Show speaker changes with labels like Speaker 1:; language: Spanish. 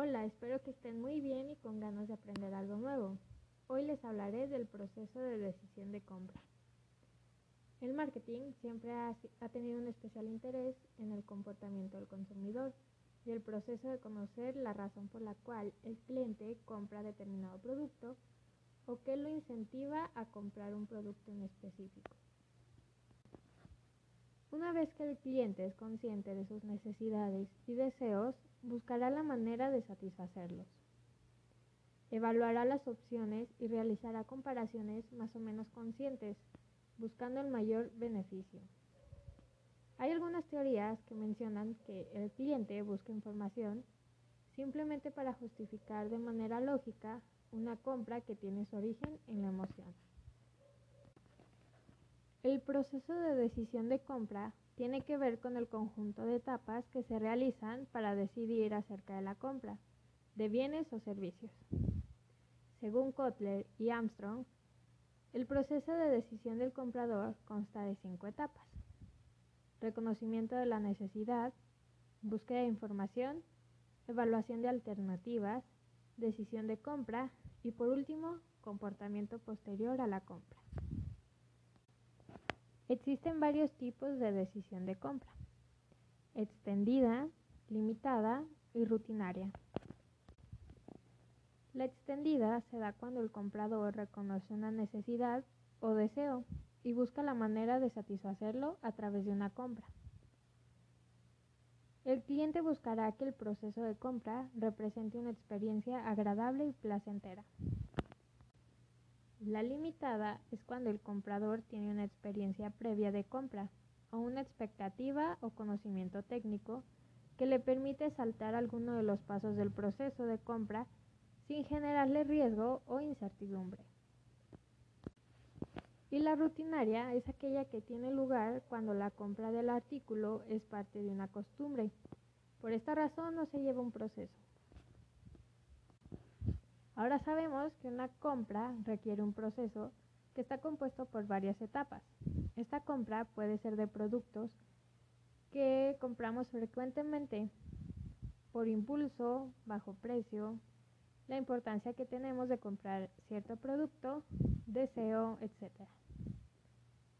Speaker 1: Hola, espero que estén muy bien y con ganas de aprender algo nuevo. Hoy les hablaré del proceso de decisión de compra. El marketing siempre ha, tenido un especial interés en el comportamiento del consumidor y el proceso de conocer la razón por la cual el cliente compra determinado producto o qué lo incentiva a comprar un producto en específico. Una vez que el cliente es consciente de sus necesidades y deseos, buscará la manera de satisfacerlos. Evaluará las opciones y realizará comparaciones más o menos conscientes, buscando el mayor beneficio. Hay algunas teorías que mencionan que el cliente busca información simplemente para justificar de manera lógica una compra que tiene su origen en la emoción. El proceso de decisión de compra tiene que ver con el conjunto de etapas que se realizan para decidir acerca de la compra de bienes o servicios. Según Kotler y Armstrong, el proceso de decisión del comprador consta de cinco etapas. Reconocimiento de la necesidad, búsqueda de información, evaluación de alternativas, decisión de compra y por último, comportamiento posterior a la compra. Existen varios tipos de decisión de compra. Extendida, limitada y rutinaria. La extendida se da cuando el comprador reconoce una necesidad o deseo y busca la manera de satisfacerlo a través de una compra. El cliente buscará que el proceso de compra represente una experiencia agradable y placentera. La limitada es cuando el comprador tiene una experiencia previa de compra o una expectativa o conocimiento técnico que le permite saltar alguno de los pasos del proceso de compra sin generarle riesgo o incertidumbre. Y la rutinaria es aquella que tiene lugar cuando la compra del artículo es parte de una costumbre. Por esta razón no se lleva un proceso. Ahora sabemos que una compra requiere un proceso que está compuesto por varias etapas. Esta compra puede ser de productos que compramos frecuentemente por impulso, bajo precio, la importancia que tenemos de comprar cierto producto, deseo, etc.